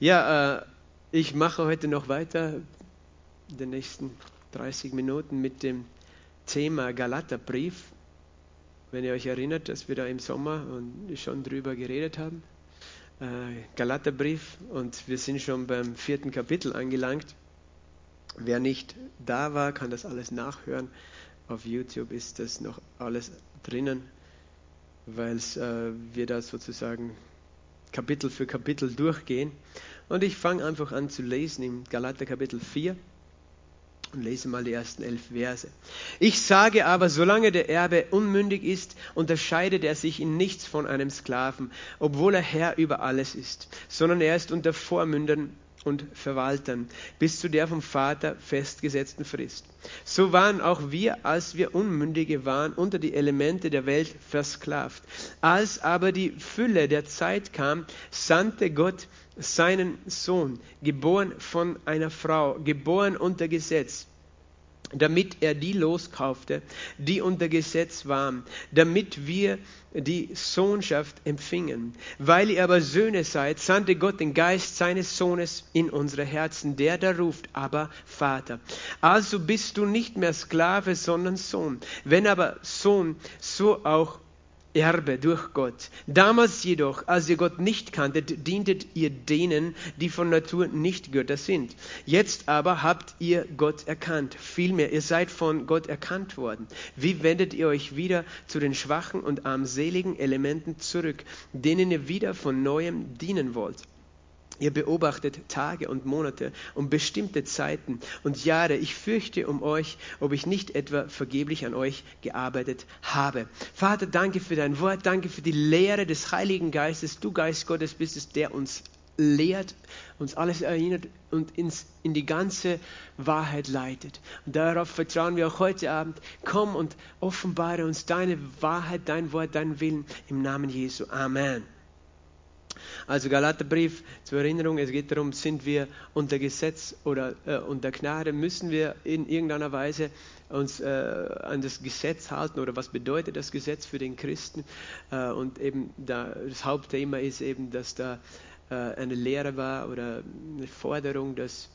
Ja, äh, ich mache heute noch weiter in den nächsten 30 Minuten mit dem Thema Galaterbrief. Wenn ihr euch erinnert, dass wir da im Sommer schon drüber geredet haben. Äh, Galaterbrief und wir sind schon beim vierten Kapitel angelangt. Wer nicht da war, kann das alles nachhören. Auf YouTube ist das noch alles drinnen, weil äh, wir da sozusagen Kapitel für Kapitel durchgehen. Und ich fange einfach an zu lesen im Galater Kapitel 4 und lese mal die ersten elf Verse. Ich sage aber, solange der Erbe unmündig ist, unterscheidet er sich in nichts von einem Sklaven, obwohl er Herr über alles ist, sondern er ist unter Vormündern und Verwaltern bis zu der vom Vater festgesetzten Frist. So waren auch wir, als wir Unmündige waren, unter die Elemente der Welt versklavt. Als aber die Fülle der Zeit kam, sandte Gott seinen Sohn, geboren von einer Frau, geboren unter Gesetz, damit er die loskaufte, die unter Gesetz waren, damit wir die Sohnschaft empfingen. Weil ihr aber Söhne seid, sandte Gott den Geist seines Sohnes in unsere Herzen, der da ruft, aber Vater. Also bist du nicht mehr Sklave, sondern Sohn. Wenn aber Sohn, so auch Erbe durch Gott. Damals jedoch, als ihr Gott nicht kanntet, dientet ihr denen, die von Natur nicht Götter sind. Jetzt aber habt ihr Gott erkannt. Vielmehr, ihr seid von Gott erkannt worden. Wie wendet ihr euch wieder zu den schwachen und armseligen Elementen zurück, denen ihr wieder von neuem dienen wollt? Ihr beobachtet Tage und Monate und bestimmte Zeiten und Jahre. Ich fürchte um euch, ob ich nicht etwa vergeblich an euch gearbeitet habe. Vater, danke für dein Wort, danke für die Lehre des Heiligen Geistes. Du, Geist Gottes, bist es, der uns lehrt, uns alles erinnert und ins, in die ganze Wahrheit leitet. Und darauf vertrauen wir auch heute Abend. Komm und offenbare uns deine Wahrheit, dein Wort, deinen Willen im Namen Jesu. Amen. Also Galaterbrief zur Erinnerung, es geht darum, sind wir unter Gesetz oder äh, unter Gnade, müssen wir in irgendeiner Weise uns äh, an das Gesetz halten oder was bedeutet das Gesetz für den Christen? Äh, und eben da, das Hauptthema ist eben, dass da äh, eine Lehre war oder eine Forderung, dass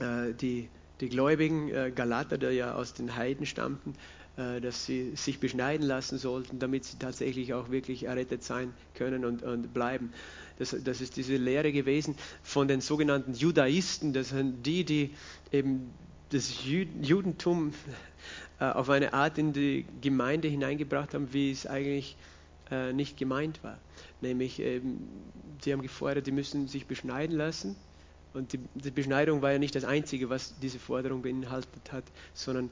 äh, die, die Gläubigen äh, Galater, die ja aus den Heiden stammten, dass sie sich beschneiden lassen sollten, damit sie tatsächlich auch wirklich errettet sein können und, und bleiben. Das, das, ist diese Lehre gewesen von den sogenannten Judaisten, das sind die, die eben das Judentum äh, auf eine Art in die Gemeinde hineingebracht haben, wie es eigentlich äh, nicht gemeint war. Nämlich, sie haben gefordert, die müssen sich beschneiden lassen. Und die, die Beschneidung war ja nicht das Einzige, was diese Forderung beinhaltet hat, sondern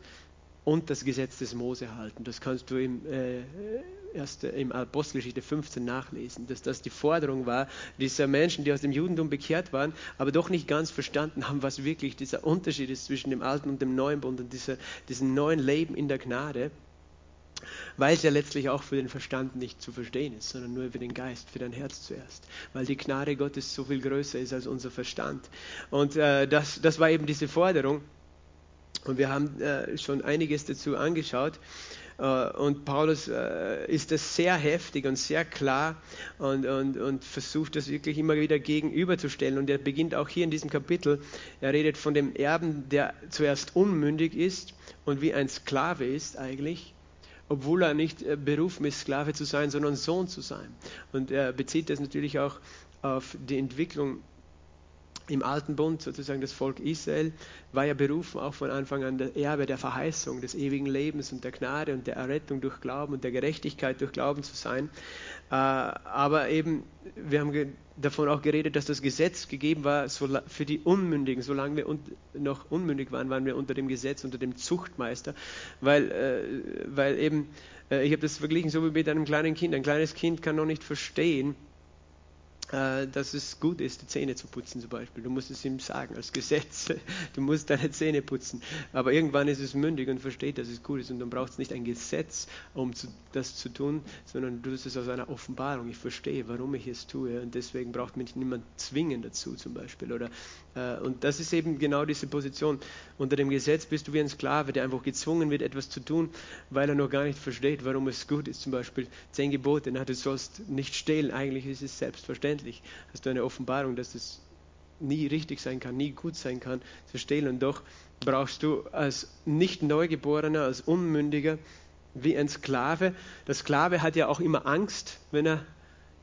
und das Gesetz des Mose halten. Das kannst du im, äh, erst, im Apostelgeschichte 15 nachlesen, dass das die Forderung war dieser Menschen, die aus dem Judentum bekehrt waren, aber doch nicht ganz verstanden haben, was wirklich dieser Unterschied ist zwischen dem alten und dem neuen Bund und dieser, diesem neuen Leben in der Gnade, weil es ja letztlich auch für den Verstand nicht zu verstehen ist, sondern nur für den Geist, für dein Herz zuerst, weil die Gnade Gottes so viel größer ist als unser Verstand. Und äh, das, das war eben diese Forderung. Und wir haben äh, schon einiges dazu angeschaut. Äh, und Paulus äh, ist das sehr heftig und sehr klar und, und, und versucht das wirklich immer wieder gegenüberzustellen. Und er beginnt auch hier in diesem Kapitel, er redet von dem Erben, der zuerst unmündig ist und wie ein Sklave ist eigentlich obwohl er nicht äh, berufen ist, Sklave zu sein, sondern Sohn zu sein. Und er bezieht das natürlich auch auf die Entwicklung im Alten Bund, sozusagen das Volk Israel, war ja berufen auch von Anfang an der Erbe der Verheißung des ewigen Lebens und der Gnade und der Errettung durch Glauben und der Gerechtigkeit durch Glauben zu sein. Äh, aber eben, wir haben davon auch geredet, dass das Gesetz gegeben war für die Unmündigen. Solange wir noch unmündig waren, waren wir unter dem Gesetz, unter dem Zuchtmeister, weil, äh, weil eben, äh, ich habe das verglichen so wie mit einem kleinen Kind. Ein kleines Kind kann noch nicht verstehen, dass es gut ist, die Zähne zu putzen zum Beispiel. Du musst es ihm sagen als Gesetz. Du musst deine Zähne putzen. Aber irgendwann ist es mündig und versteht, dass es gut ist. Und dann braucht es nicht ein Gesetz, um zu, das zu tun, sondern du tust es aus einer Offenbarung. Ich verstehe, warum ich es tue. Und deswegen braucht mich niemand zwingen dazu zum Beispiel. Oder, äh, und das ist eben genau diese Position. Unter dem Gesetz bist du wie ein Sklave, der einfach gezwungen wird, etwas zu tun, weil er noch gar nicht versteht, warum es gut ist. Zum Beispiel zehn Gebote. Na, du sollst nicht stehlen. Eigentlich ist es selbstverständlich selbstverständlich hast du eine Offenbarung, dass das nie richtig sein kann, nie gut sein kann, zu stehlen. Und doch brauchst du als nicht Neugeborener, als Unmündiger, wie ein Sklave. Der Sklave hat ja auch immer Angst, wenn er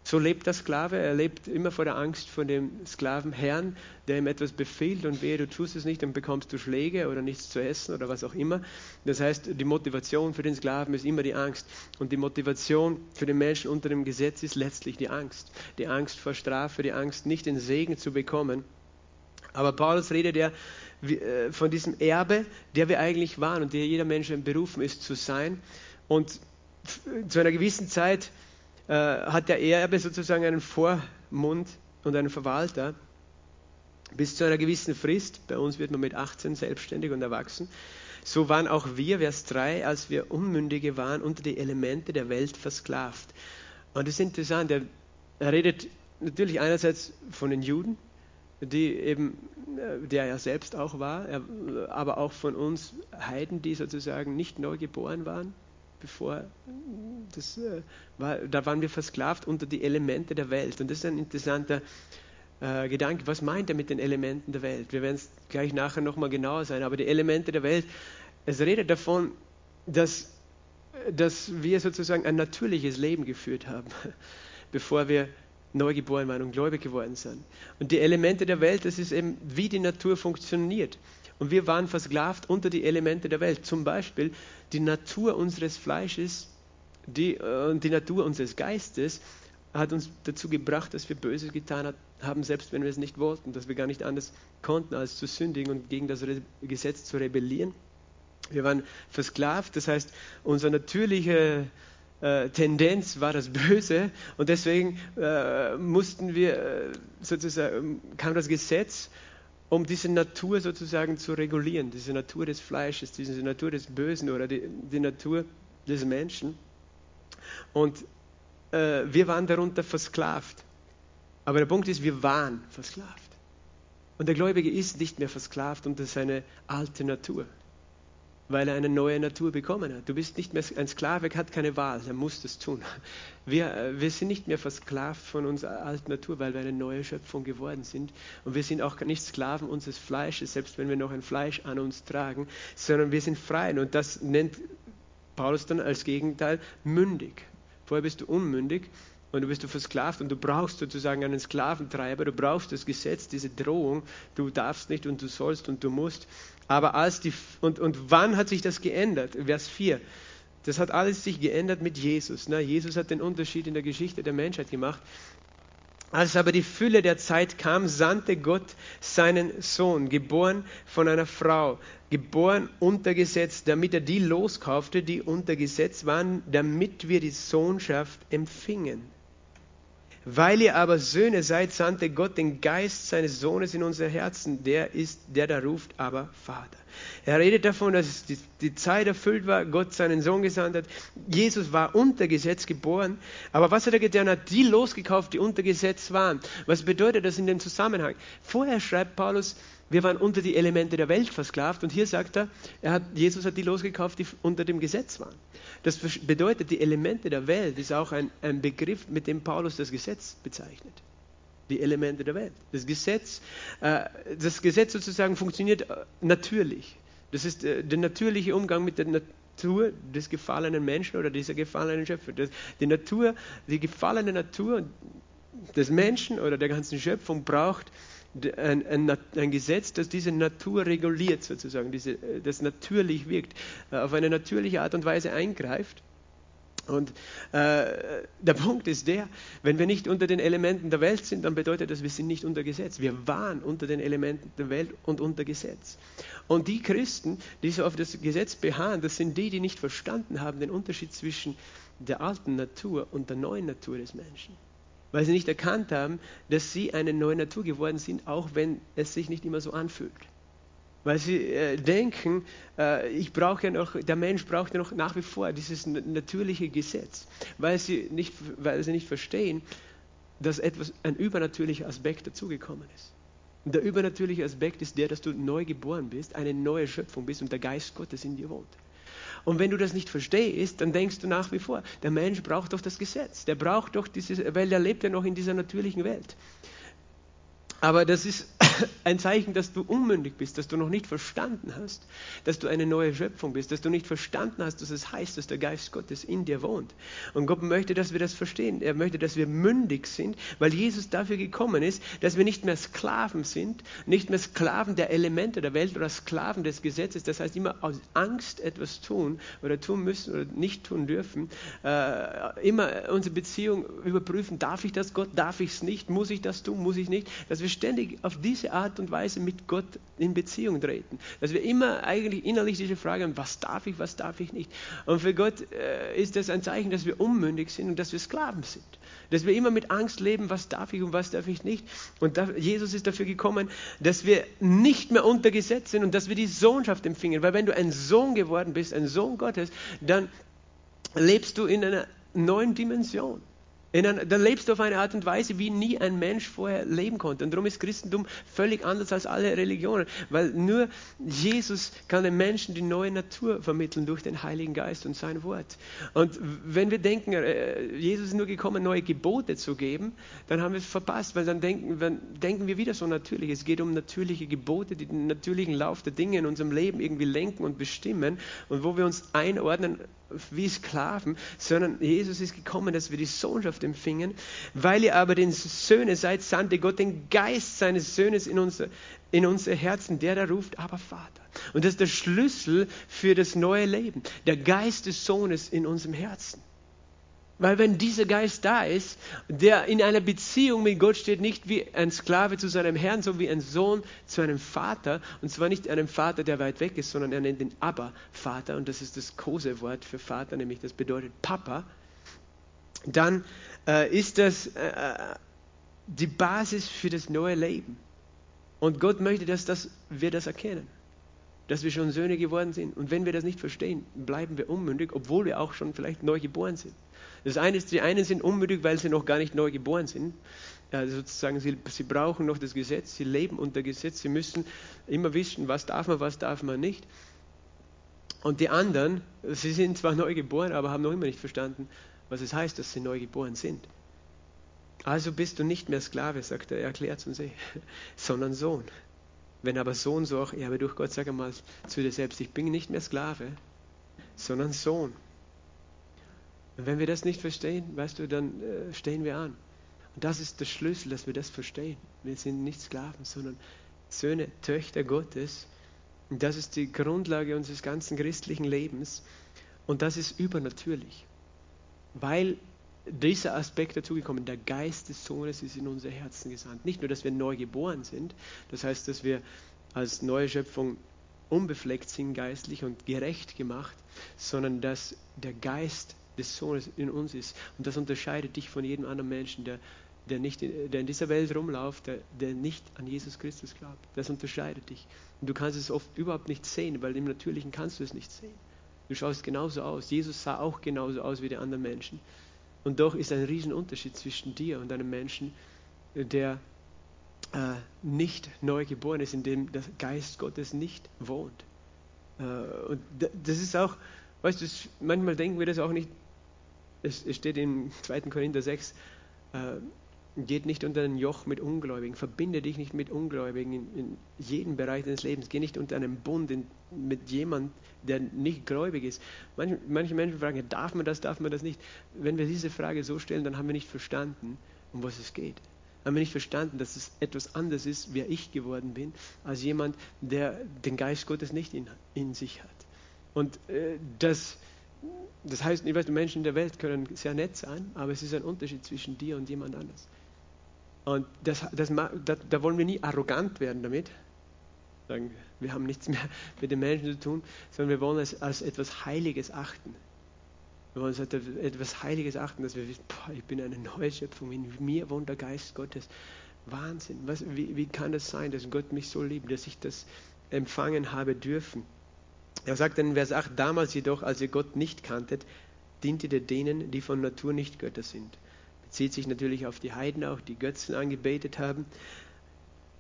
so lebt der Sklave. Er lebt immer vor der Angst vor dem Sklavenherrn, der ihm etwas befiehlt und wehe, du tust es nicht, dann bekommst du Schläge oder nichts zu essen oder was auch immer. Das heißt, die Motivation für den Sklaven ist immer die Angst. Und die Motivation für den Menschen unter dem Gesetz ist letztlich die Angst. Die Angst vor Strafe, die Angst, nicht den Segen zu bekommen. Aber Paulus redet ja äh, von diesem Erbe, der wir eigentlich waren und der jeder Mensch berufen ist zu sein. Und zu einer gewissen Zeit äh, hat der Erbe sozusagen einen Vormund und einen Verwalter bis zu einer gewissen Frist. Bei uns wird man mit 18 selbstständig und erwachsen. So waren auch wir, Vers 3, als wir Unmündige waren, unter die Elemente der Welt versklavt. Und das ist interessant. Er, er redet natürlich einerseits von den Juden, die eben, äh, der er selbst auch war, aber auch von uns Heiden, die sozusagen nicht neu geboren waren, bevor das äh, war, da waren wir versklavt unter die Elemente der Welt. Und das ist ein interessanter äh, Gedanke. Was meint er mit den Elementen der Welt? Wir werden es gleich nachher nochmal genauer sein, aber die Elemente der Welt, es redet davon, dass, dass wir sozusagen ein natürliches Leben geführt haben, bevor wir neu geboren waren und gläubig geworden sind. Und die Elemente der Welt, das ist eben, wie die Natur funktioniert. Und wir waren versklavt unter die Elemente der Welt. Zum Beispiel die Natur unseres Fleisches die, äh, die Natur unseres Geistes hat uns dazu gebracht, dass wir Böses getan haben, selbst wenn wir es nicht wollten, dass wir gar nicht anders konnten, als zu sündigen und gegen das Gesetz zu rebellieren. Wir waren versklavt, das heißt, unsere natürliche äh, Tendenz war das Böse und deswegen äh, mussten wir äh, sozusagen, kam das Gesetz um diese Natur sozusagen zu regulieren, diese Natur des Fleisches, diese Natur des Bösen oder die, die Natur des Menschen. Und äh, wir waren darunter versklavt. Aber der Punkt ist, wir waren versklavt. Und der Gläubige ist nicht mehr versklavt unter seine alte Natur weil er eine neue Natur bekommen hat. Du bist nicht mehr ein Sklave, hat keine Wahl, er muss das tun. Wir, äh, wir sind nicht mehr versklavt von unserer alten Natur, weil wir eine neue Schöpfung geworden sind. Und wir sind auch nicht Sklaven unseres Fleisches, selbst wenn wir noch ein Fleisch an uns tragen, sondern wir sind frei. Und das nennt Paulus dann als Gegenteil mündig. Vorher bist du unmündig und du bist du versklavt und du brauchst sozusagen einen Sklaventreiber, du brauchst das Gesetz, diese Drohung, du darfst nicht und du sollst und du musst. Aber als die, und, und wann hat sich das geändert? Vers 4. Das hat alles sich geändert mit Jesus. Ne? Jesus hat den Unterschied in der Geschichte der Menschheit gemacht. Als aber die Fülle der Zeit kam, sandte Gott seinen Sohn, geboren von einer Frau, geboren unter Gesetz, damit er die loskaufte, die unter Gesetz waren, damit wir die Sohnschaft empfingen. Weil ihr aber Söhne seid, sandte Gott den Geist seines Sohnes in unser Herzen, der ist, der da ruft, aber Vater. Er redet davon, dass die, die Zeit erfüllt war, Gott seinen Sohn gesandt hat. Jesus war unter Gesetz geboren, aber was hat er getan? Er hat die losgekauft, die unter Gesetz waren. Was bedeutet das in dem Zusammenhang? Vorher schreibt Paulus, wir waren unter die Elemente der Welt versklavt und hier sagt er, er hat, Jesus hat die losgekauft, die unter dem Gesetz waren. Das bedeutet, die Elemente der Welt ist auch ein, ein Begriff, mit dem Paulus das Gesetz bezeichnet. Die Elemente der Welt. Das Gesetz, äh, das Gesetz sozusagen funktioniert äh, natürlich. Das ist äh, der natürliche Umgang mit der Natur des gefallenen Menschen oder dieser gefallenen Schöpfung. die Natur, die gefallene Natur des Menschen oder der ganzen Schöpfung braucht ein, ein, ein, Gesetz, das diese Natur reguliert, sozusagen, diese, äh, das natürlich wirkt, äh, auf eine natürliche Art und Weise eingreift. Und äh, der Punkt ist der, wenn wir nicht unter den Elementen der Welt sind, dann bedeutet das, wir sind nicht unter Gesetz. Wir waren unter den Elementen der Welt und unter Gesetz. Und die Christen, die so auf das Gesetz beharren, das sind die, die nicht verstanden haben den Unterschied zwischen der alten Natur und der neuen Natur des Menschen weil sie nicht erkannt haben, dass sie eine neue Natur geworden sind, auch wenn es sich nicht immer so anfühlt. Weil sie äh, denken, äh, ich brauche ja noch, der Mensch braucht ja noch nach wie vor dieses natürliche Gesetz, weil sie nicht, weil sie nicht verstehen, dass etwas, ein übernatürlicher Aspekt dazugekommen ist. Und der übernatürliche Aspekt ist der, dass du neu geboren bist, eine neue Schöpfung bist und der Geist Gottes in dir wohnt. Und wenn du das nicht verstehst, dann denkst du nach wie vor, der Mensch braucht doch das Gesetz. Der braucht doch dieses, weil er lebt ja noch in dieser natürlichen Welt. Aber das ist ein Zeichen, dass du unmündig bist, dass du noch nicht verstanden hast, dass du eine neue Schöpfung bist, dass du nicht verstanden hast, dass es heißt, dass der Geist Gottes in dir wohnt. Und Gott möchte, dass wir das verstehen. Er möchte, dass wir mündig sind, weil Jesus dafür gekommen ist, dass wir nicht mehr Sklaven sind, nicht mehr Sklaven der Elemente der Welt oder Sklaven des Gesetzes. Das heißt, immer aus Angst etwas tun oder tun müssen oder nicht tun dürfen. Äh, immer unsere Beziehung überprüfen, darf ich das Gott, darf ich es nicht, muss ich das tun, muss ich nicht. Dass wir ständig auf diese diese Art und Weise mit Gott in Beziehung treten. Dass wir immer eigentlich innerlich diese Frage haben, was darf ich, was darf ich nicht. Und für Gott äh, ist das ein Zeichen, dass wir unmündig sind und dass wir Sklaven sind. Dass wir immer mit Angst leben, was darf ich und was darf ich nicht. Und da, Jesus ist dafür gekommen, dass wir nicht mehr unter Gesetz sind und dass wir die Sohnschaft empfingen. Weil wenn du ein Sohn geworden bist, ein Sohn Gottes, dann lebst du in einer neuen Dimension. Einer, dann lebst du auf eine Art und Weise, wie nie ein Mensch vorher leben konnte. Und darum ist Christentum völlig anders als alle Religionen, weil nur Jesus kann den Menschen die neue Natur vermitteln durch den Heiligen Geist und sein Wort. Und wenn wir denken, äh, Jesus ist nur gekommen, neue Gebote zu geben, dann haben wir es verpasst, weil dann denken, dann denken wir wieder so natürlich. Es geht um natürliche Gebote, die den natürlichen Lauf der Dinge in unserem Leben irgendwie lenken und bestimmen und wo wir uns einordnen wie Sklaven, sondern Jesus ist gekommen, dass wir die Sohnschaft empfingen. Weil ihr aber den Söhne seid, sandte Gott den Geist seines Sohnes in unser, in unser Herzen, der da ruft, aber Vater. Und das ist der Schlüssel für das neue Leben, der Geist des Sohnes in unserem Herzen. Weil wenn dieser Geist da ist, der in einer Beziehung mit Gott steht, nicht wie ein Sklave zu seinem Herrn, sondern wie ein Sohn zu einem Vater, und zwar nicht einem Vater, der weit weg ist, sondern er nennt ihn Abba Vater, und das ist das Kosewort für Vater, nämlich das bedeutet Papa, dann äh, ist das äh die Basis für das neue Leben. Und Gott möchte, dass das, wir das erkennen dass wir schon Söhne geworden sind. Und wenn wir das nicht verstehen, bleiben wir unmündig, obwohl wir auch schon vielleicht neu geboren sind. Das eine ist, die einen sind unmündig, weil sie noch gar nicht neu geboren sind. Also sozusagen, sie, sie brauchen noch das Gesetz, sie leben unter Gesetz, sie müssen immer wissen, was darf man, was darf man nicht. Und die anderen, sie sind zwar neu geboren, aber haben noch immer nicht verstanden, was es heißt, dass sie neu geboren sind. Also bist du nicht mehr Sklave, sagt er, er erklärt uns eh, sondern Sohn. Wenn aber Sohn, so auch Erbe durch Gott, sag einmal zu dir selbst, ich bin nicht mehr Sklave, sondern Sohn. Und wenn wir das nicht verstehen, weißt du, dann äh, stehen wir an. Und das ist der Schlüssel, dass wir das verstehen. Wir sind nicht Sklaven, sondern Söhne, Töchter Gottes. Und das ist die Grundlage unseres ganzen christlichen Lebens. Und das ist übernatürlich. Weil dieser Aspekt dazugekommen. Der Geist des Sohnes ist in unser Herzen gesandt. Nicht nur, dass wir neu geboren sind, das heißt, dass wir als neue Schöpfung unbefleckt sind, geistlich und gerecht gemacht, sondern dass der Geist des Sohnes in uns ist. Und das unterscheidet dich von jedem anderen Menschen, der, der, nicht in, der in dieser Welt rumläuft, der, der nicht an Jesus Christus glaubt. Das unterscheidet dich. Und du kannst es oft überhaupt nicht sehen, weil im Natürlichen kannst du es nicht sehen. Du schaust genauso aus. Jesus sah auch genauso aus wie die anderen Menschen. Und doch ist ein Riesenunterschied zwischen dir und einem Menschen, der äh, nicht neu geboren ist, in dem der Geist Gottes nicht wohnt. Äh, und das ist auch, weißt du, manchmal denken wir das auch nicht, es, steht in 2. Korinther 6, äh, geht nicht unter ein Joch mit Ungläubigen, verbinde dich nicht mit Ungläubigen in, in jedem Bereich deines Lebens, geh nicht unter einem Bund in, mit jemandem, der nicht gläubig ist. Manche, manche Menschen fragen, darf man das, darf man das nicht? Wenn wir diese Frage so stellen, dann haben wir nicht verstanden, um was es geht. Haben wir nicht verstanden, dass es etwas anderes ist, wer ich geworden bin, als jemand, der den Geist Gottes nicht in, in sich hat. Und äh, das, das heißt, ich weiß, die Menschen in der Welt können sehr nett sein, aber es ist ein Unterschied zwischen dir und jemand anders. Und das, das, das, da wollen wir nie arrogant werden damit. Sagen, wir haben nichts mehr mit den Menschen zu tun, sondern wir wollen es als etwas Heiliges achten. Wir wollen es als etwas Heiliges achten, dass wir wissen, boah, ich bin eine neue Schöpfung, in mir wohnt der Geist Gottes. Wahnsinn. Was, wie, wie kann das sein, dass Gott mich so liebt, dass ich das empfangen habe dürfen? Er sagt in Vers 8, damals jedoch, als ihr Gott nicht kanntet, diente ihr denen, die von Natur nicht Götter sind bezieht sich natürlich auf die Heiden auch, die Götzen angebetet haben.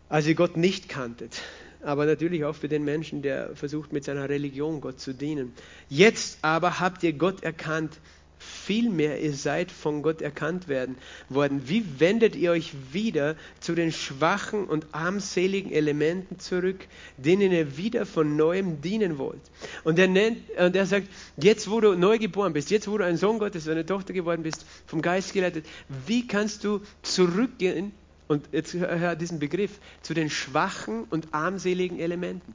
Als ihr Gott nicht kanntet, aber natürlich auch für den Menschen, der versucht mit seiner Religion Gott zu dienen. Jetzt aber habt ihr Gott erkannt, Vielmehr, ihr seid von Gott erkannt werden worden. Wie wendet ihr euch wieder zu den schwachen und armseligen Elementen zurück, denen ihr wieder von neuem dienen wollt? Und er, nennt, und er sagt, jetzt wo du neu geboren bist, jetzt wo du ein Sohn Gottes, eine Tochter geworden bist, vom Geist geleitet, wie kannst du zurückgehen, und jetzt hör diesen Begriff, zu den schwachen und armseligen Elementen?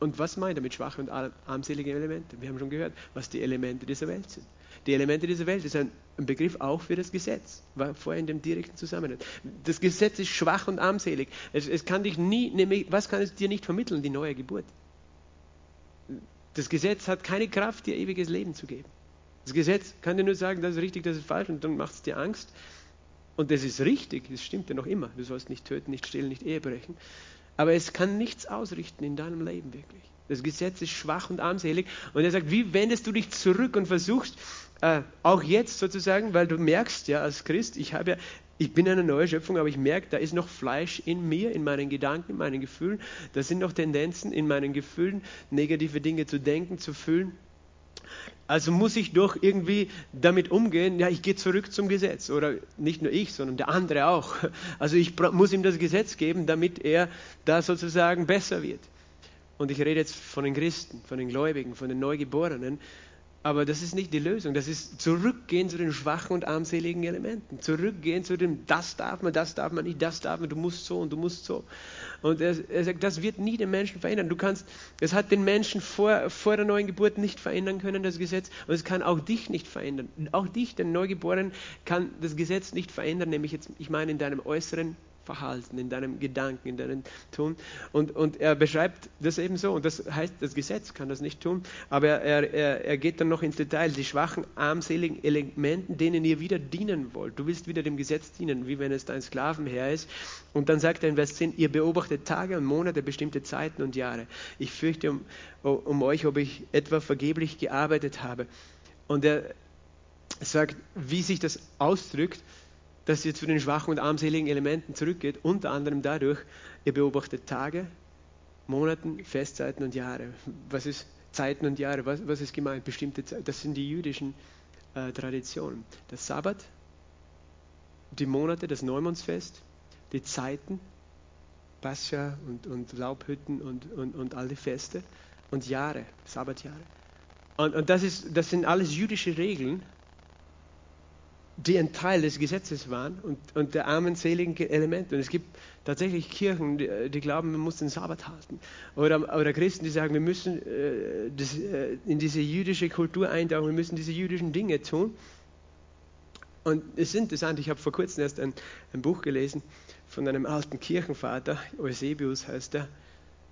Und was meint er mit schwachen und armseligen Elementen? Wir haben schon gehört, was die Elemente dieser Welt sind. Die Elemente dieser Welt ist ein, Begriff auch für das Gesetz, war vorher in dem direkten Zusammenhang. Das Gesetz ist schwach und armselig. Es, es kann dich nie, was kann es dir nicht vermitteln? Die neue Geburt. Das Gesetz hat keine Kraft, dir ewiges Leben zu geben. Das Gesetz kann dir nur sagen, das ist richtig, das ist falsch und dann macht es dir Angst. Und das ist richtig, das stimmt ja noch immer. Du sollst nicht töten, nicht stehlen, nicht Ehe brechen. Aber es kann nichts ausrichten in deinem Leben wirklich. Das Gesetz ist schwach und armselig. Und er sagt, wie wendest du dich zurück und versuchst, äh, auch jetzt sozusagen, weil du merkst ja als Christ, ich habe ja, ich bin eine neue Schöpfung, aber ich merke, da ist noch Fleisch in mir, in meinen Gedanken, in meinen Gefühlen. Da sind noch Tendenzen in meinen Gefühlen, negative Dinge zu denken, zu fühlen. Also muss ich doch irgendwie damit umgehen, ja, ich gehe zurück zum Gesetz. Oder nicht nur ich, sondern der andere auch. Also ich muss ihm das Gesetz geben, damit er da sozusagen besser wird. Und ich rede jetzt von den Christen, von den Gläubigen, von den Neugeborenen, aber das ist nicht die Lösung. Das ist zurückgehen zu den schwachen und armseligen Elementen. Zurückgehen zu dem, das darf man, das darf man nicht, das darf man, du musst so und du musst so. Und er, er sagt, das wird nie den Menschen verändern. Du kannst, es hat den Menschen vor, vor der neuen Geburt nicht verändern können, das Gesetz. Und es kann auch dich nicht verändern. Auch dich, den Neugeborenen, kann das Gesetz nicht verändern, nämlich jetzt, ich meine in deinem äußeren Verhalten, in deinem Gedanken, in deinem Tun. Und, und er beschreibt das eben so. Und das heißt, das Gesetz kann das nicht tun. Aber er, er, er geht dann noch ins Detail. Die schwachen, armseligen Elementen, denen ihr wieder dienen wollt. Du willst wieder dem Gesetz dienen, wie wenn es dein Sklavenherr ist. Und dann sagt er in Vers 10, ihr beobachtet Tage und Monate, bestimmte Zeiten und Jahre. Ich fürchte um, um euch, ob ich etwa vergeblich gearbeitet habe. Und er sagt, wie sich das ausdrückt, dass ihr zu den schwachen und armseligen Elementen zurückgeht, unter anderem dadurch, ihr beobachtet Tage, Monaten, Festzeiten und Jahre. Was ist Zeiten und Jahre? Was, was ist gemeint? Bestimmte Zeiten. Das sind die jüdischen äh, Traditionen. Der Sabbat, die Monate, das Neumondsfest, die Zeiten, Pascha und, und Laubhütten und, und, und all die Feste und Jahre, Sabbatjahre. Und, und das, ist, das sind alles jüdische Regeln, die ein Teil des Gesetzes waren und, und der armenseligen Elemente. Und es gibt tatsächlich Kirchen, die, die, glauben, man muss den Sabbat halten. Oder, oder Christen, die sagen, wir müssen äh, das, äh, in diese jüdische Kultur eintauchen, wir müssen diese jüdischen Dinge tun. Und es ist interessant, ich habe vor kurzem erst ein, ein Buch gelesen von einem alten Kirchenvater, Eusebius heißt er,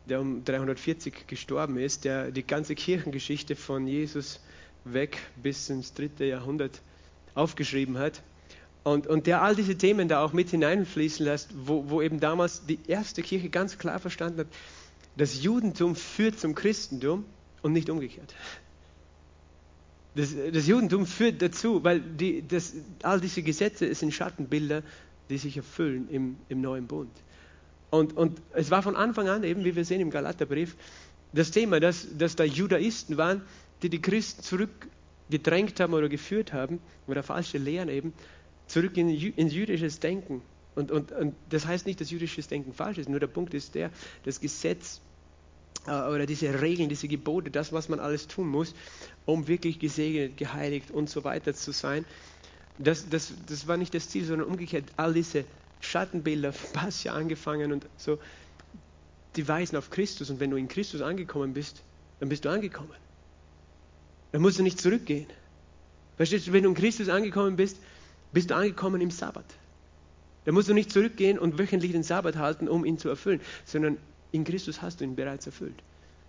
der um 340 gestorben ist, der die ganze Kirchengeschichte von Jesus weg bis ins dritte Jahrhundert aufgeschrieben hat. Und, und der all diese Themen da auch mit hineinfließen lässt, wo, wo eben damals die erste Kirche ganz klar verstanden hat, das Judentum führt zum Christentum und nicht umgekehrt. Das, das Judentum führt dazu, weil die, das, all diese Gesetze sind Schattenbilder, die sich erfüllen im, im neuen Bund. Und, und es war von Anfang an, eben wie wir sehen im Galaterbrief, das Thema, dass, dass da Judaisten waren, die die Christen zurück gedrängt haben oder geführt haben, oder falsche Lehren eben, zurück in, ins jüdisches Denken. Und, und, und das heißt nicht, dass jüdisches Denken falsch ist, nur der Punkt ist der, das Gesetz äh, oder diese Regeln, diese Gebote, das, was man alles tun muss, um wirklich gesegnet, geheiligt und so weiter zu sein, das, das, das war nicht das Ziel, sondern umgekehrt, all diese Schattenbilder, was ja angefangen und so, die weisen auf Christus. Und wenn du in Christus angekommen bist, dann bist du angekommen. Dann musst du nicht zurückgehen. Verstehst du, wenn du in Christus angekommen bist, bist du angekommen im Sabbat. Da musst du nicht zurückgehen und wöchentlich den Sabbat halten, um ihn zu erfüllen, sondern in Christus hast du ihn bereits erfüllt.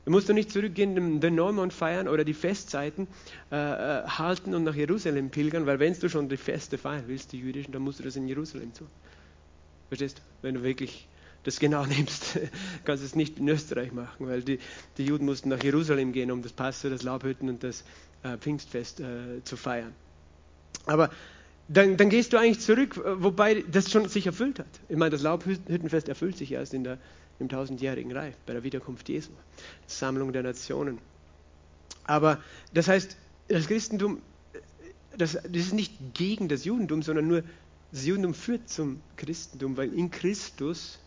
Da musst du nicht zurückgehen, den Neumond feiern oder die Festzeiten äh, äh, halten und nach Jerusalem pilgern, weil wenn du schon die Feste feiern willst, die jüdischen, dann musst du das in Jerusalem tun. Verstehst du? Wenn du wirklich das genau nimmst, kannst du es nicht in Österreich machen, weil die, die Juden mussten nach Jerusalem gehen, um das Pastor, das Laubhütten und das äh, Pfingstfest äh, zu feiern. Aber dann, dann gehst du eigentlich zurück, wobei das schon sich erfüllt hat. Ich meine, das Laubhüttenfest erfüllt sich erst in der, im tausendjährigen Reich, bei der Wiederkunft Jesu, Sammlung der Nationen. Aber das heißt, das Christentum, das, das ist nicht gegen das Judentum, sondern nur das Judentum führt zum Christentum, weil in Christus, äh,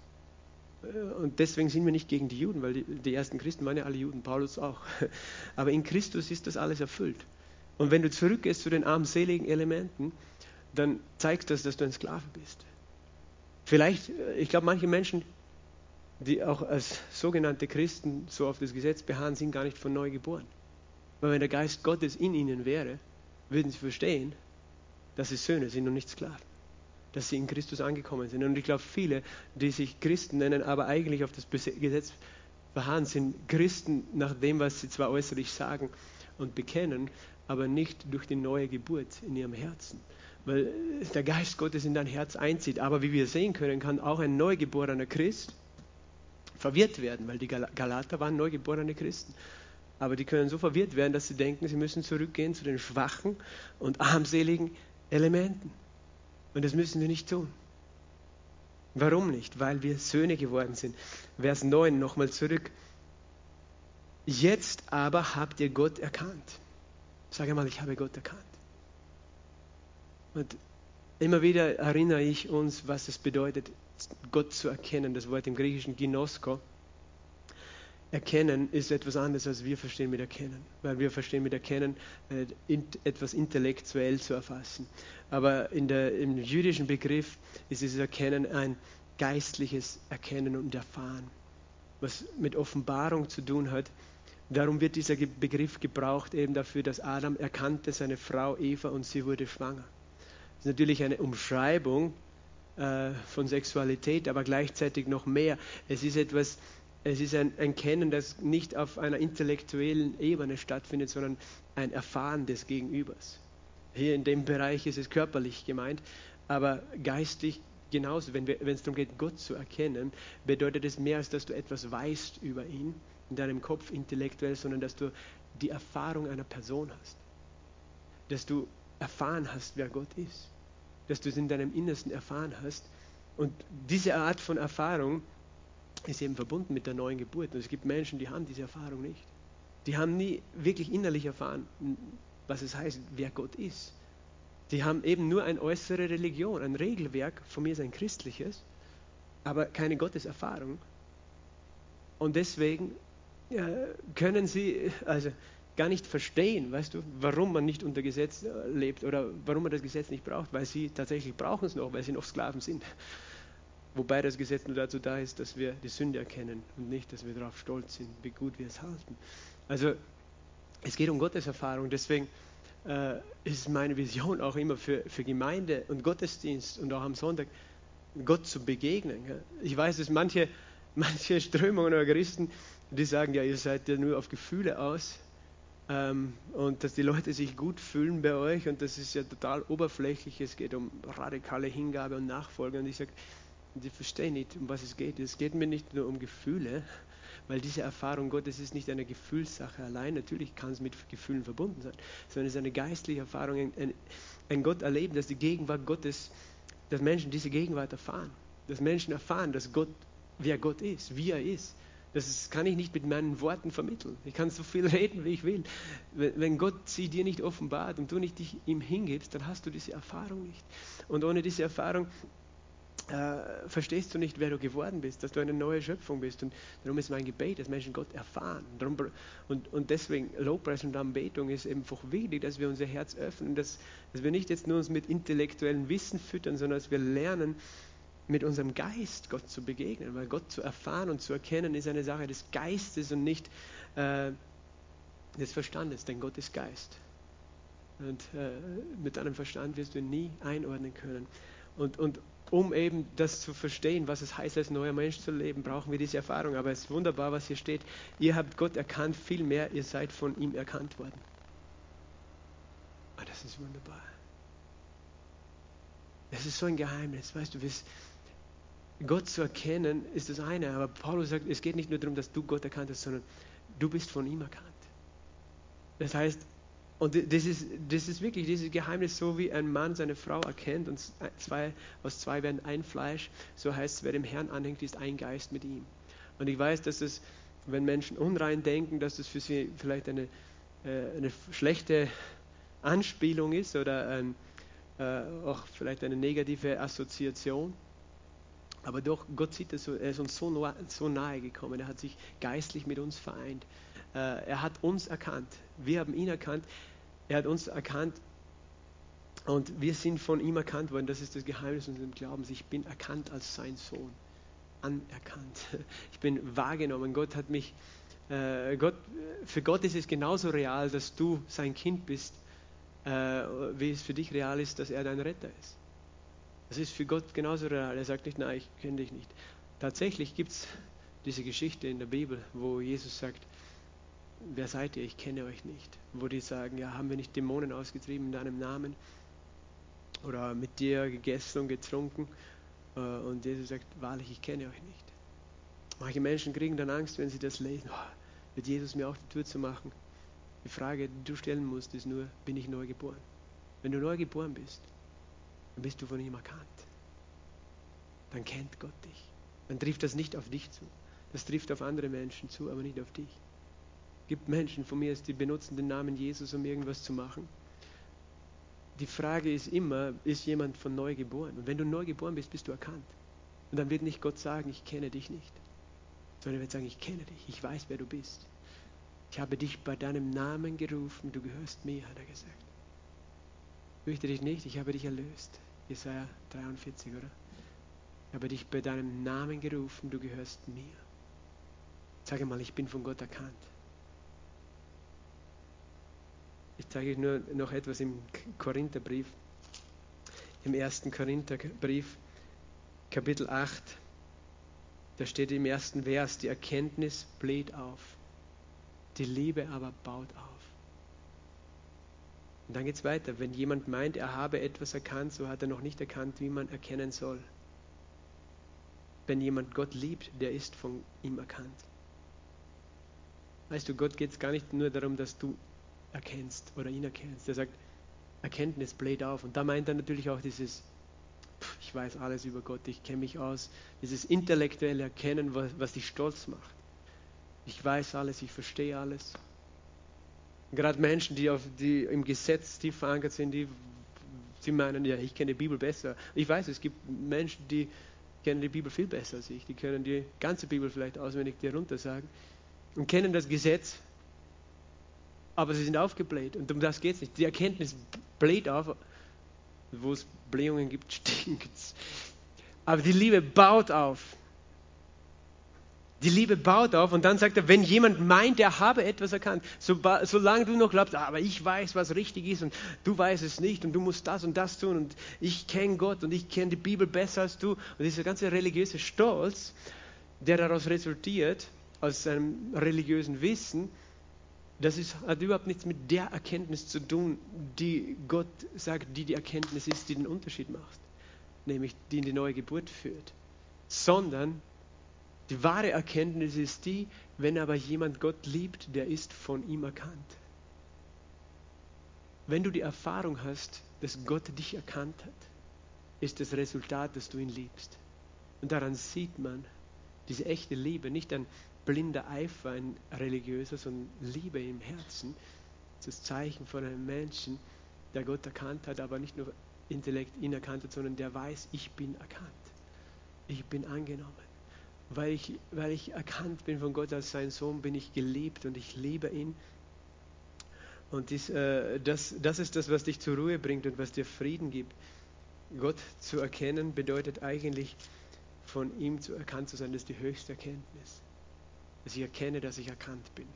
und deswegen sind wir nicht gegen die Juden, weil die, die ersten Christen waren ja alle Juden, Paulus auch. Aber in Christus ist das alles erfüllt. Und wenn du zurückgehst zu den armseligen Elementen, dann zeigt das, dass du ein Sklave bist. Vielleicht, äh, ich glaube, manche Menschen, die auch als sogenannte Christen so auf das Gesetz beharren, sind gar nicht von neu geboren. Weil wenn der Geist Gottes in ihnen wäre, würden sie verstehen, dass sie Söhne sind und nicht Sklaven. Dass sie in Christus angekommen sind. Und ich glaube, viele, die sich Christen nennen, aber eigentlich auf das Gesetz beharren, sind Christen nach dem, was sie zwar äußerlich sagen und bekennen, aber nicht durch die neue Geburt in ihrem Herzen weil der Geist Gottes in dein Herz einzieht. Aber wie wir sehen können, kann auch ein neugeborener Christ verwirrt werden, weil die Galater waren neugeborene Christen. Aber die können so verwirrt werden, dass sie denken, sie müssen zurückgehen zu den schwachen und armseligen Elementen. Und das müssen wir nicht tun. Warum nicht? Weil wir Söhne geworden sind. Vers 9 nochmal zurück. Jetzt aber habt ihr Gott erkannt. Sag einmal, ich habe Gott erkannt. Und immer wieder erinnere ich uns, was es bedeutet, Gott zu erkennen. Das Wort im Griechischen Ginosko. Erkennen ist etwas anderes, als wir verstehen mit Erkennen. Weil wir verstehen mit Erkennen, äh, etwas intellektuell zu erfassen. Aber in der, im jüdischen Begriff ist dieses Erkennen ein geistliches Erkennen und Erfahren, was mit Offenbarung zu tun hat. Darum wird dieser Begriff gebraucht eben dafür, dass Adam erkannte seine Frau Eva und sie wurde schwanger. Das ist natürlich eine Umschreibung äh, von Sexualität, aber gleichzeitig noch mehr. Es ist etwas, es ist ein, ein Kennen, das nicht auf einer intellektuellen Ebene stattfindet, sondern ein Erfahren des Gegenübers. Hier in dem Bereich ist es körperlich gemeint, aber geistig genauso. Wenn, es darum geht, Gott zu erkennen, bedeutet es mehr, als dass du etwas weißt über ihn in deinem Kopf intellektuell, sondern dass du die Erfahrung einer Person hast. Dass du erfahren hast, wer Gott ist. Dass du es in deinem Innersten erfahren hast. Und diese Art von Erfahrung ist eben verbunden mit der neuen Geburt. Und es gibt Menschen, die haben diese Erfahrung nicht. Die haben nie wirklich innerlich erfahren, was es heißt, wer Gott ist. Die haben eben nur eine äußere Religion, ein Regelwerk, von mir ist ein christliches, aber keine Gotteserfahrung. Und deswegen ja, können sie, also gar nicht verstehen, weißt du, warum man nicht unter Gesetz äh, lebt oder warum man das Gesetz nicht braucht, weil sie tatsächlich brauchen es noch, weil sie noch Sklaven sind. Wobei das Gesetz nur dazu da ist, dass wir die Sünde erkennen und nicht, dass wir darauf stolz sind, wie gut wir es halten. Also es geht um Gottes Erfahrung, deswegen äh, ist meine Vision auch immer für, für Gemeinde und Gottesdienst und auch am Sonntag Gott zu begegnen. Ich weiß, dass manche, manche Strömungen oder Christen, die sagen, ja, ihr seid ja nur auf Gefühle aus ähm, und dass die Leute sich gut fühlen bei euch und das ist ja total oberflächlich. Es geht um radikale Hingabe und Nachfolge. Und ich sage, die verstehen nicht, um was es geht. Es geht mir nicht nur um Gefühle, weil diese Erfahrung Gottes ist nicht eine Gefühlssache allein. Natürlich kann es mit Gefühlen verbunden sein, sondern es ist eine geistliche Erfahrung, ein, ein, Gott erleben, dass die Gegenwart Gottes, dass Menschen diese Gegenwart erfahren. Dass Menschen erfahren, dass Gott, wer Gott ist, wie er ist das kann ich nicht mit meinen Worten vermitteln. Ich kann so viel reden, wie ich will. Wenn Gott sie dir nicht offenbart und du nicht dich ihm hingibst, dann hast du diese Erfahrung nicht. Und ohne diese Erfahrung äh, verstehst du nicht, wer du geworden bist, dass du eine neue Schöpfung bist. Und darum ist mein Gebet, dass Menschen Gott erfahren. Darum, und, und deswegen Lobpreis und Anbetung ist einfach wichtig, dass wir unser Herz öffnen, dass, dass wir nicht jetzt nur uns mit intellektuellem Wissen füttern, sondern dass wir lernen, mit unserem Geist Gott zu begegnen, weil Gott zu erfahren und zu erkennen ist eine Sache des Geistes und nicht äh, des Verstandes, denn Gott ist Geist. Und äh, mit deinem Verstand wirst du ihn nie einordnen können. Und, und um eben das zu verstehen, was es heißt, als neuer Mensch zu leben, brauchen wir diese Erfahrung. Aber es ist wunderbar, was hier steht. Ihr habt Gott erkannt, vielmehr, ihr seid von ihm erkannt worden. Oh, das ist wunderbar. Das ist so ein Geheimnis. Weißt du, Gott zu erkennen ist das eine, aber Paulus sagt, es geht nicht nur darum, dass du Gott erkannt hast, sondern du bist von ihm erkannt. Das heißt, Und das ist, das ist wirklich dieses Geheimnis, so wie ein Mann seine Frau erkennt und zwei, aus zwei werden ein Fleisch, so heißt es, wer dem Herrn anhängt, ist ein Geist mit ihm. Und ich weiß, dass es, wenn Menschen unrein denken, dass das für sie vielleicht eine, äh, eine schlechte Anspielung ist oder ein, äh, auch vielleicht eine negative Assoziation. Aber doch, Gott sieht so, er ist uns so, so nahe gekommen, er hat sich geistlich mit uns vereint. Äh, er hat uns erkannt, wir haben ihn erkannt, er hat uns erkannt und wir sind von ihm erkannt worden. Das ist das Geheimnis unseres Glaubens. Ich bin erkannt als sein Sohn, anerkannt. Ich bin wahrgenommen. Gott hat mich, äh, Gott, für Gott ist es genauso real, dass du sein Kind bist, äh, wie es für dich real ist, dass er dein Retter ist. Das ist für Gott genauso real. Er sagt nicht, nein, ich kenne dich nicht. Tatsächlich gibt es diese Geschichte in der Bibel, wo Jesus sagt, wer seid ihr? Ich kenne euch nicht. Wo die sagen, ja, haben wir nicht Dämonen ausgetrieben in deinem Namen? Oder mit dir gegessen und getrunken? Äh, und Jesus sagt, wahrlich, ich kenne euch nicht. Manche Menschen kriegen dann Angst, wenn sie das lesen. Oh, wird Jesus mir auch die Tür zu machen? Die Frage, die du stellen musst, ist nur, bin ich neu geboren? Wenn du neu geboren bist, dann bist du von ihm erkannt. Dann kennt Gott dich. Dann trifft das nicht auf dich zu. Das trifft auf andere Menschen zu, aber nicht auf dich. Es gibt Menschen von mir, die benutzen den Namen Jesus, um irgendwas zu machen. Die Frage ist immer, ist jemand von neu geboren? Und wenn du neu geboren bist, bist du erkannt. Und dann wird nicht Gott sagen, ich kenne dich nicht, sondern er wird sagen, ich kenne dich, ich weiß, wer du bist. Ich habe dich bei deinem Namen gerufen, du gehörst mir, hat er gesagt. Fürchte dich nicht, ich habe dich erlöst. Jesaja 43, oder? Ich habe dich bei deinem Namen gerufen, du gehörst mir. Sage mal, ich bin von Gott erkannt. Ich zeige euch nur noch etwas im Korintherbrief. Im ersten Korintherbrief, Kapitel 8, da steht im ersten Vers, die Erkenntnis bläht auf. Die Liebe aber baut auf. Und dann geht es weiter. Wenn jemand meint, er habe etwas erkannt, so hat er noch nicht erkannt, wie man erkennen soll. Wenn jemand Gott liebt, der ist von ihm erkannt. Weißt du, Gott geht es gar nicht nur darum, dass du erkennst oder ihn erkennst. Er sagt, Erkenntnis bläht auf. Und da meint er natürlich auch dieses, ich weiß alles über Gott, ich kenne mich aus, dieses intellektuelle Erkennen, was, was dich stolz macht. Ich weiß alles, ich verstehe alles. Gerade Menschen, die, auf, die im Gesetz tief verankert sind, die, sie meinen, ja, ich kenne die Bibel besser. Ich weiß, es gibt Menschen, die kennen die Bibel viel besser als ich. Die können die ganze Bibel vielleicht auswendig dir runter sagen und kennen das Gesetz, aber sie sind aufgebläht. Und um das geht es nicht. Die Erkenntnis bläht auf. Wo es Blähungen gibt, stinkt es. Aber die Liebe baut auf. Die Liebe baut auf und dann sagt er, wenn jemand meint, er habe etwas erkannt, so, solange du noch glaubst, aber ich weiß, was richtig ist und du weißt es nicht und du musst das und das tun und ich kenne Gott und ich kenne die Bibel besser als du und dieser ganze religiöse Stolz, der daraus resultiert, aus seinem religiösen Wissen, das ist, hat überhaupt nichts mit der Erkenntnis zu tun, die Gott sagt, die die Erkenntnis ist, die den Unterschied macht, nämlich die in die neue Geburt führt, sondern die wahre Erkenntnis ist die, wenn aber jemand Gott liebt, der ist von ihm erkannt. Wenn du die Erfahrung hast, dass Gott dich erkannt hat, ist das Resultat, dass du ihn liebst. Und daran sieht man diese echte Liebe, nicht ein blinder Eifer, ein religiöser, sondern Liebe im Herzen. Das Zeichen von einem Menschen, der Gott erkannt hat, aber nicht nur Intellekt ihn erkannt hat, sondern der weiß, ich bin erkannt. Ich bin angenommen weil ich, weil ich erkannt bin von Gott als sein Sohn, bin ich geliebt und ich liebe ihn. Und dies, äh, das, das ist das, was dich zur Ruhe bringt und was dir Frieden gibt. Gott zu erkennen bedeutet eigentlich, von ihm zu erkannt zu sein, das ist die höchste Erkenntnis. Dass ich erkenne, dass ich erkannt bin.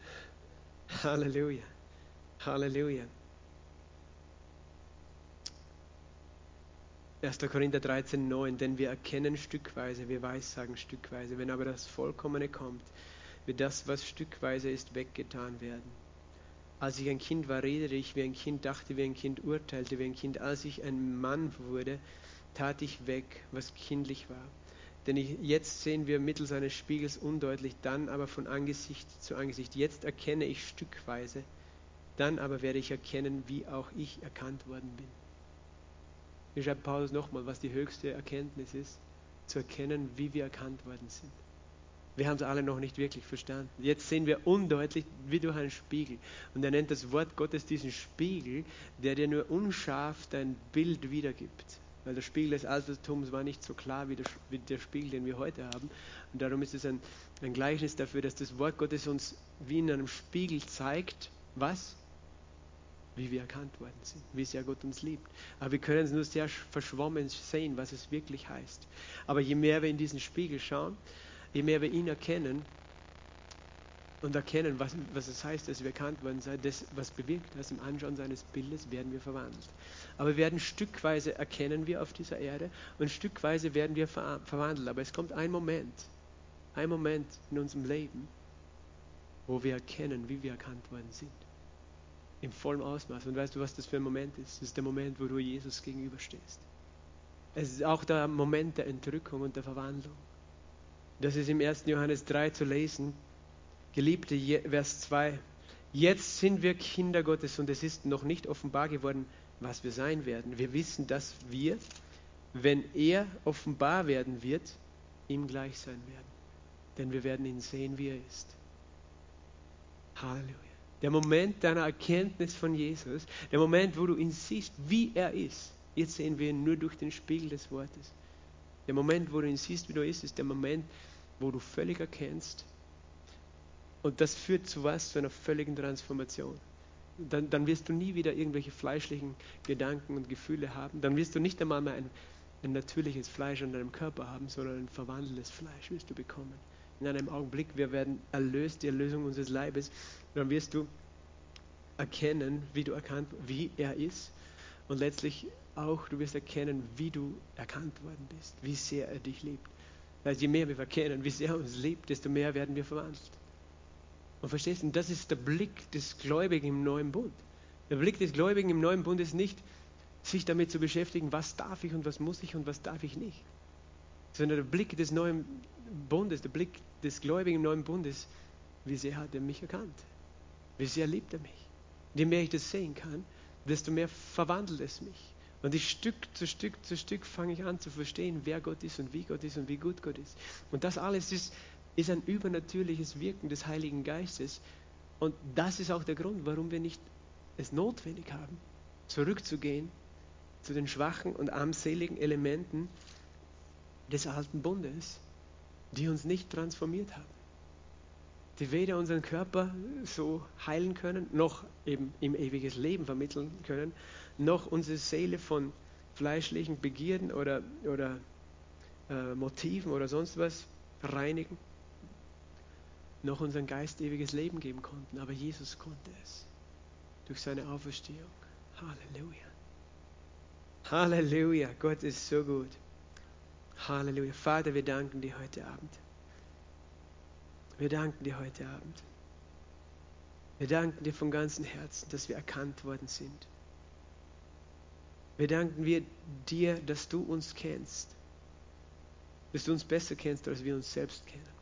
Halleluja. Halleluja. 1. Korinther 13, 9, denn wir erkennen stückweise, wir weissagen stückweise. Wenn aber das Vollkommene kommt, wird das, was stückweise ist, weggetan werden. Als ich ein Kind war, redete ich wie ein Kind, dachte wie ein Kind, urteilte wie ein Kind. Als ich ein Mann wurde, tat ich weg, was kindlich war. Denn jetzt sehen wir mittels eines Spiegels undeutlich, dann aber von Angesicht zu Angesicht. Jetzt erkenne ich stückweise, Dann aber werde ich erkennen, wie auch ich erkannt worden bin. Hier schreibt Paulus nochmal, was die höchste Erkenntnis ist, zu erkennen, wie wir erkannt worden sind. Wir haben es alle noch nicht wirklich verstanden. Jetzt sehen wir undeutlich wie durch einen Spiegel. Und er nennt das Wort Gottes diesen Spiegel, der dir nur unscharf dein Bild wiedergibt. Weil der Spiegel des Altertums war nicht so klar wie der, wie der Spiegel, den wir heute haben. Und darum ist es ein, ein Gleichnis dafür, dass das Wort Gottes uns wie in einem Spiegel zeigt, was? Wie wir erkannt worden sind, wie sehr Gott uns liebt. Aber wir können es nur sehr verschwommen sehen, was es wirklich heißt. Aber je mehr wir in diesen Spiegel schauen, je mehr wir ihn erkennen und erkennen, was, was es heißt, dass wir erkannt worden sind, das, was bewirkt das im Anschauen seines Bildes, werden wir verwandelt. Aber wir werden stückweise erkennen wir auf dieser Erde und stückweise werden wir ver verwandelt. Aber es kommt ein Moment, ein Moment in unserem Leben, wo wir erkennen, wie wir erkannt worden sind. Im vollen Ausmaß. Und weißt du, was das für ein Moment ist? Das ist der Moment, wo du Jesus gegenüberstehst. Es ist auch der Moment der Entrückung und der Verwandlung. Das ist im 1. Johannes 3 zu lesen. Geliebte, Vers 2. Jetzt sind wir Kinder Gottes und es ist noch nicht offenbar geworden, was wir sein werden. Wir wissen, dass wir, wenn er offenbar werden wird, ihm gleich sein werden. Denn wir werden ihn sehen, wie er ist. Halleluja. Der Moment deiner Erkenntnis von Jesus, der Moment, wo du ihn siehst, wie er ist. Jetzt sehen wir ihn nur durch den Spiegel des Wortes. Der Moment, wo du ihn siehst, wie du ist, ist der Moment, wo du völlig erkennst. Und das führt zu was? Zu einer völligen Transformation. Dann, dann wirst du nie wieder irgendwelche fleischlichen Gedanken und Gefühle haben. Dann wirst du nicht einmal mehr ein, ein natürliches Fleisch an deinem Körper haben, sondern ein verwandeltes Fleisch wirst du bekommen. In einem Augenblick, wir werden erlöst, die Erlösung unseres Leibes. Dann wirst du erkennen, wie du erkannt, wie er ist. Und letztlich auch, du wirst erkennen, wie du erkannt worden bist, wie sehr er dich liebt. Weil je mehr wir erkennen, wie sehr er uns liebt, desto mehr werden wir verwandelt. Und verstehst du, das ist der Blick des Gläubigen im neuen Bund. Der Blick des Gläubigen im neuen Bund ist nicht, sich damit zu beschäftigen, was darf ich und was muss ich und was darf ich nicht. Sondern der Blick des neuen Bundes, der Blick des Gläubigen im neuen Bundes, wie sehr hat er mich erkannt? Wie sehr liebt er mich? Je mehr ich das sehen kann, desto mehr verwandelt es mich. Und ich Stück zu Stück zu Stück fange ich an zu verstehen, wer Gott ist und wie Gott ist und wie gut Gott ist. Und das alles ist, ist ein übernatürliches Wirken des Heiligen Geistes. Und das ist auch der Grund, warum wir nicht es notwendig haben, zurückzugehen zu den schwachen und armseligen Elementen des alten Bundes, die uns nicht transformiert haben die weder unseren Körper so heilen können, noch eben im ewiges Leben vermitteln können, noch unsere Seele von fleischlichen Begierden oder, oder äh, Motiven oder sonst was reinigen, noch unseren Geist ewiges Leben geben konnten. Aber Jesus konnte es durch seine Auferstehung. Halleluja. Halleluja. Gott ist so gut. Halleluja. Vater, wir danken dir heute Abend. Wir danken dir heute Abend. Wir danken dir von ganzem Herzen, dass wir erkannt worden sind. Wir danken dir, dass du uns kennst, dass du uns besser kennst, als wir uns selbst kennen.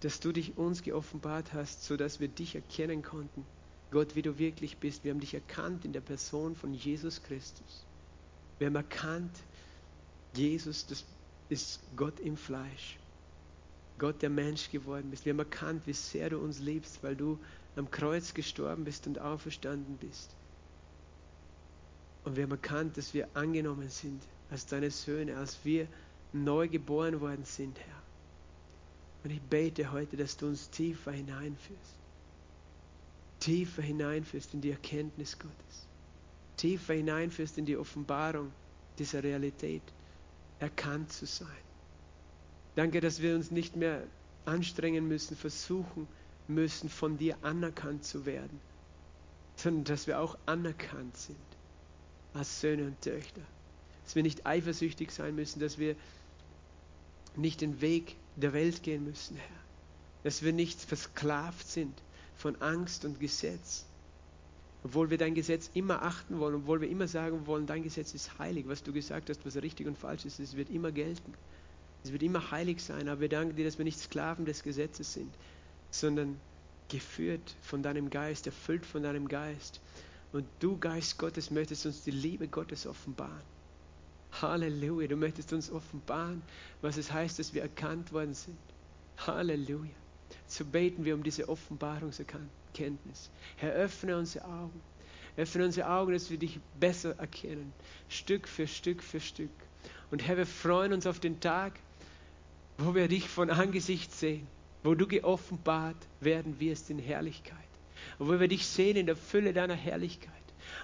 Dass du dich uns geoffenbart hast, sodass wir dich erkennen konnten. Gott, wie du wirklich bist. Wir haben dich erkannt in der Person von Jesus Christus. Wir haben erkannt, Jesus, das ist Gott im Fleisch. Gott, der Mensch geworden bist. Wir haben erkannt, wie sehr du uns liebst, weil du am Kreuz gestorben bist und auferstanden bist. Und wir haben erkannt, dass wir angenommen sind als deine Söhne, als wir neu geboren worden sind, Herr. Und ich bete heute, dass du uns tiefer hineinführst. Tiefer hineinführst in die Erkenntnis Gottes. Tiefer hineinführst in die Offenbarung dieser Realität, erkannt zu sein Danke, dass wir uns nicht mehr anstrengen müssen, versuchen müssen, von dir anerkannt zu werden, sondern dass wir auch anerkannt sind als Söhne und Töchter. Dass wir nicht eifersüchtig sein müssen, dass wir nicht den Weg der Welt gehen müssen, Herr. Dass wir nicht versklavt sind von Angst und Gesetz. Obwohl wir dein Gesetz immer achten wollen, obwohl wir immer sagen wollen, dein Gesetz ist heilig, was du gesagt hast, was richtig und falsch ist, es wird immer gelten. Es wird immer heilig sein, aber wir danken dir, dass wir nicht Sklaven des Gesetzes sind, sondern geführt von deinem Geist, erfüllt von deinem Geist. Und du, Geist Gottes, möchtest uns die Liebe Gottes offenbaren. Halleluja, du möchtest uns offenbaren, was es heißt, dass wir erkannt worden sind. Halleluja. So beten wir um diese Offenbarungserkenntnis. Herr, öffne unsere Augen. Öffne unsere Augen, dass wir dich besser erkennen. Stück für Stück für Stück. Und Herr, wir freuen uns auf den Tag, wo wir dich von Angesicht sehen, wo du geoffenbart werden wirst in Herrlichkeit. Und wo wir dich sehen in der Fülle deiner Herrlichkeit.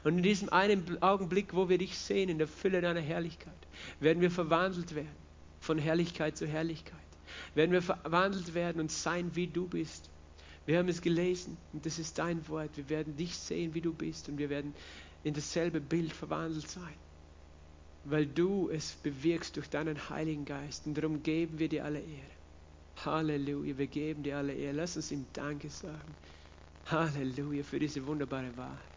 Und in diesem einen Augenblick, wo wir dich sehen, in der Fülle deiner Herrlichkeit, werden wir verwandelt werden von Herrlichkeit zu Herrlichkeit. Werden wir verwandelt werden und sein, wie du bist. Wir haben es gelesen und das ist dein Wort. Wir werden dich sehen, wie du bist und wir werden in dasselbe Bild verwandelt sein, weil du es bewirkst durch deinen Heiligen Geist. Und darum geben wir dir alle Ehre. Halleluja, wir geben dir alle Ehre. Lass uns ihm Danke sagen. Halleluja für diese wunderbare Wahrheit.